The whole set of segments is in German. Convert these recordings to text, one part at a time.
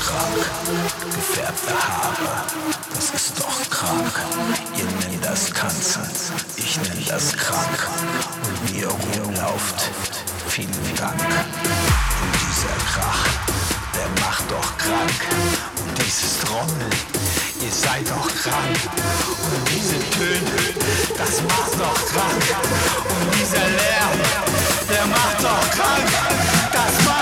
krank, gefärbte Haare, das ist doch krank. Ihr nennt das Kanzel, ich nenn das krank. Und wie ihr rumlauft, vielen Dank. Und dieser Krach, der macht doch krank. Und dieses Trommeln, ihr seid doch krank. Und diese Töne, das macht doch krank. Und dieser Lärm, der macht doch krank. Das macht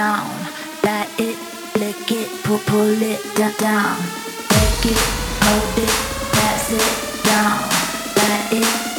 down, bat it, lick it, pull, pull it down, down. Take it, hold it, pass it down, bat it.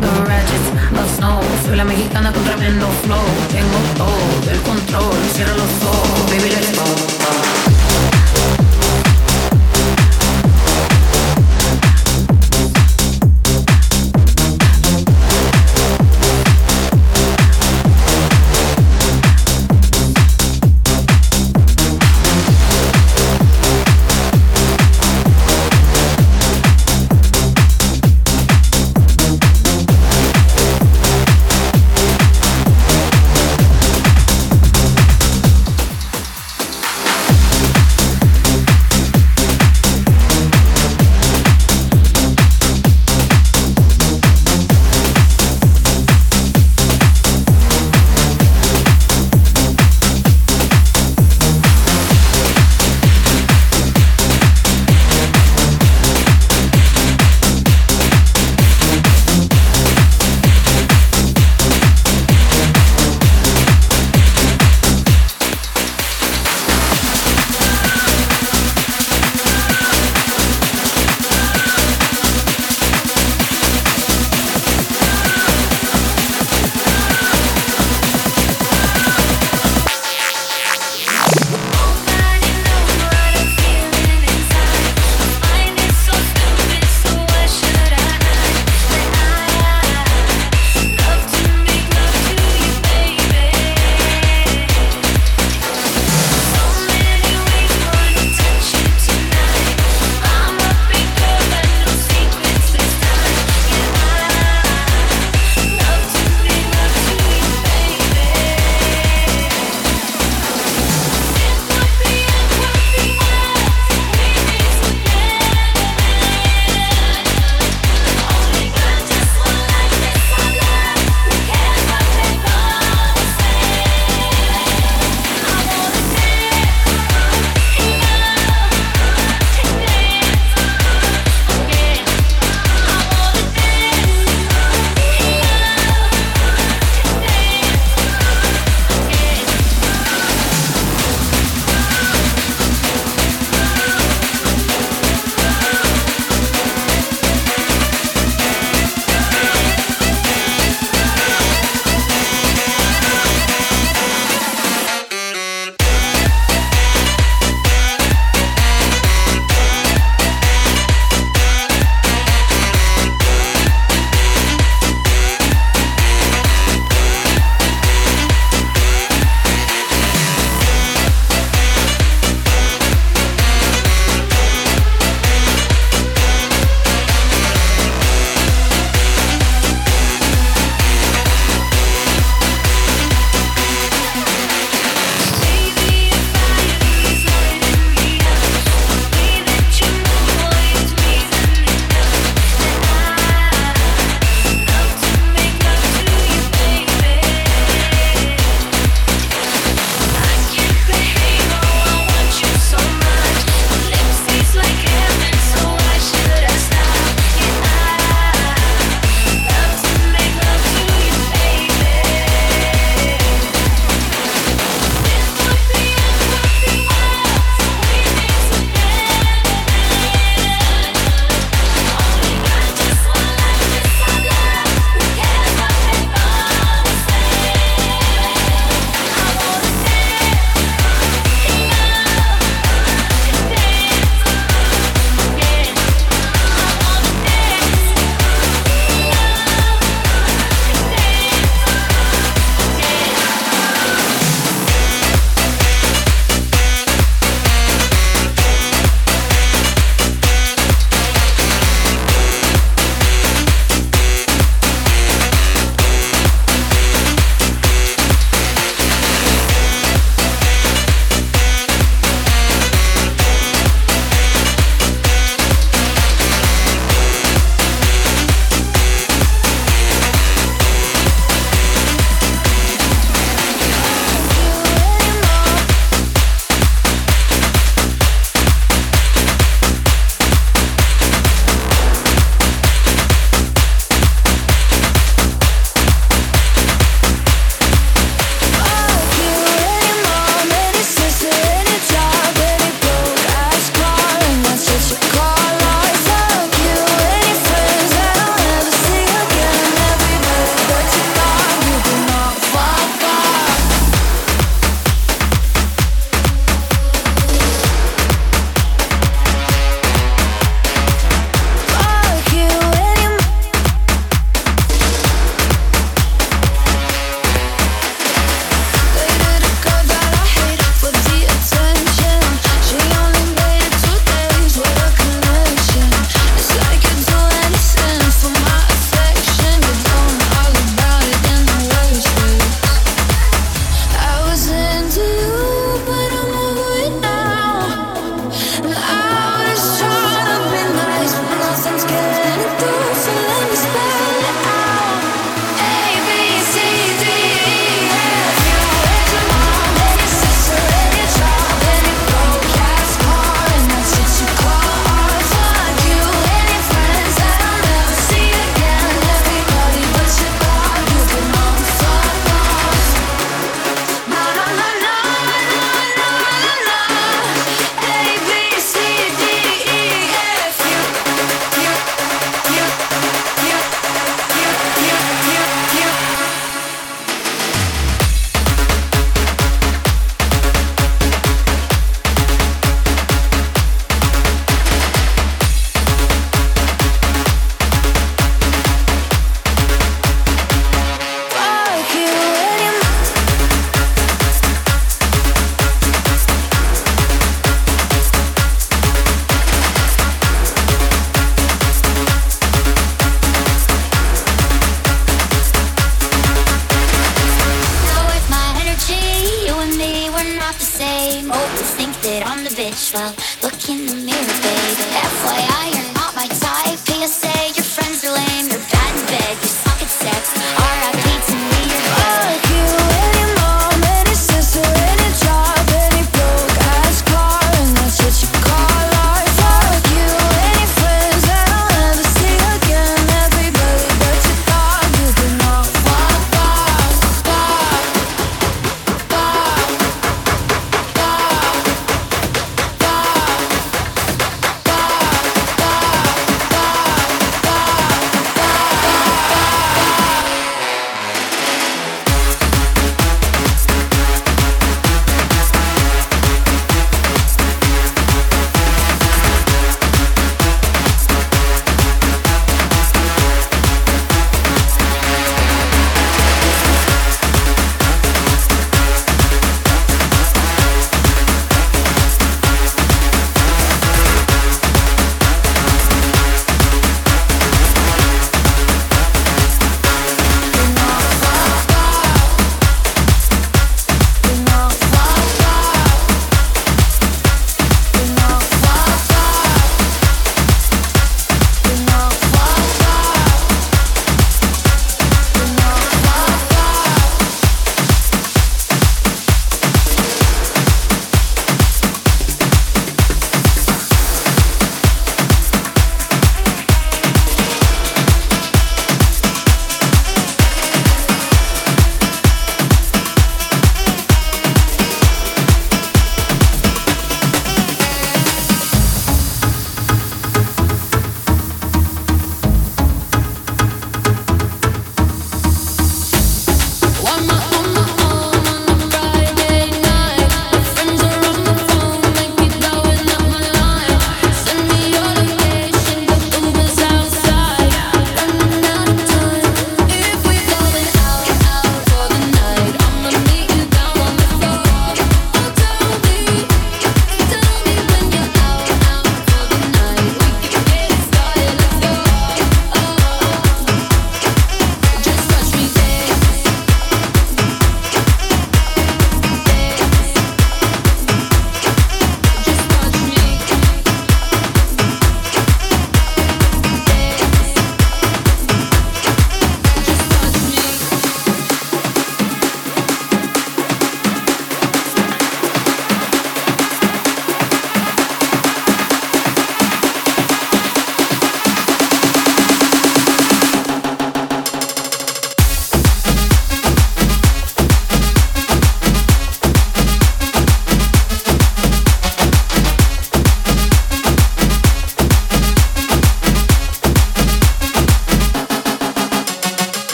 The Ratchets Snow. Soy la mexicana con tremendo flow. Tengo todo el control. Cierra los ojos, baby, let's go.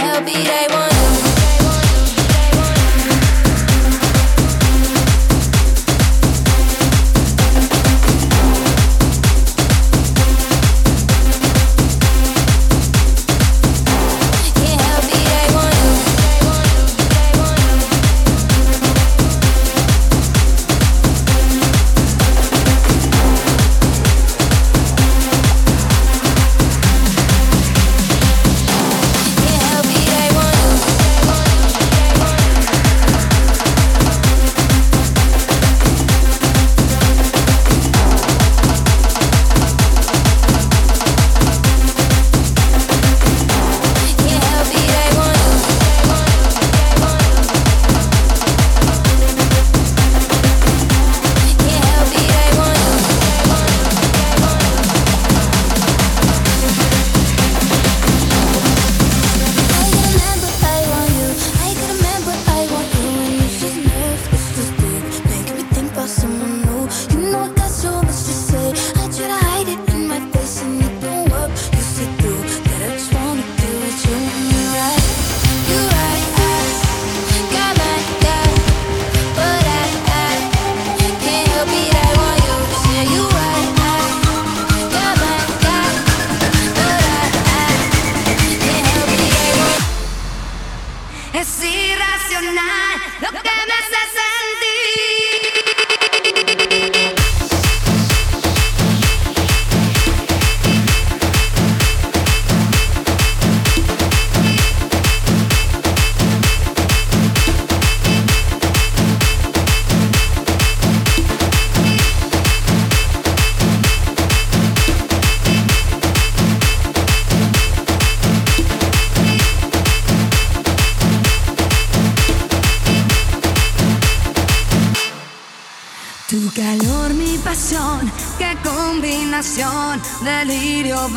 help me, they want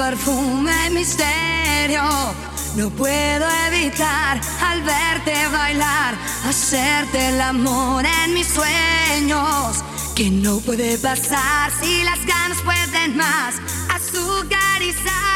perfume misterio. No puedo evitar al verte bailar, hacerte el amor en mis sueños. Que no puede pasar si las ganas pueden más azúcar y sal.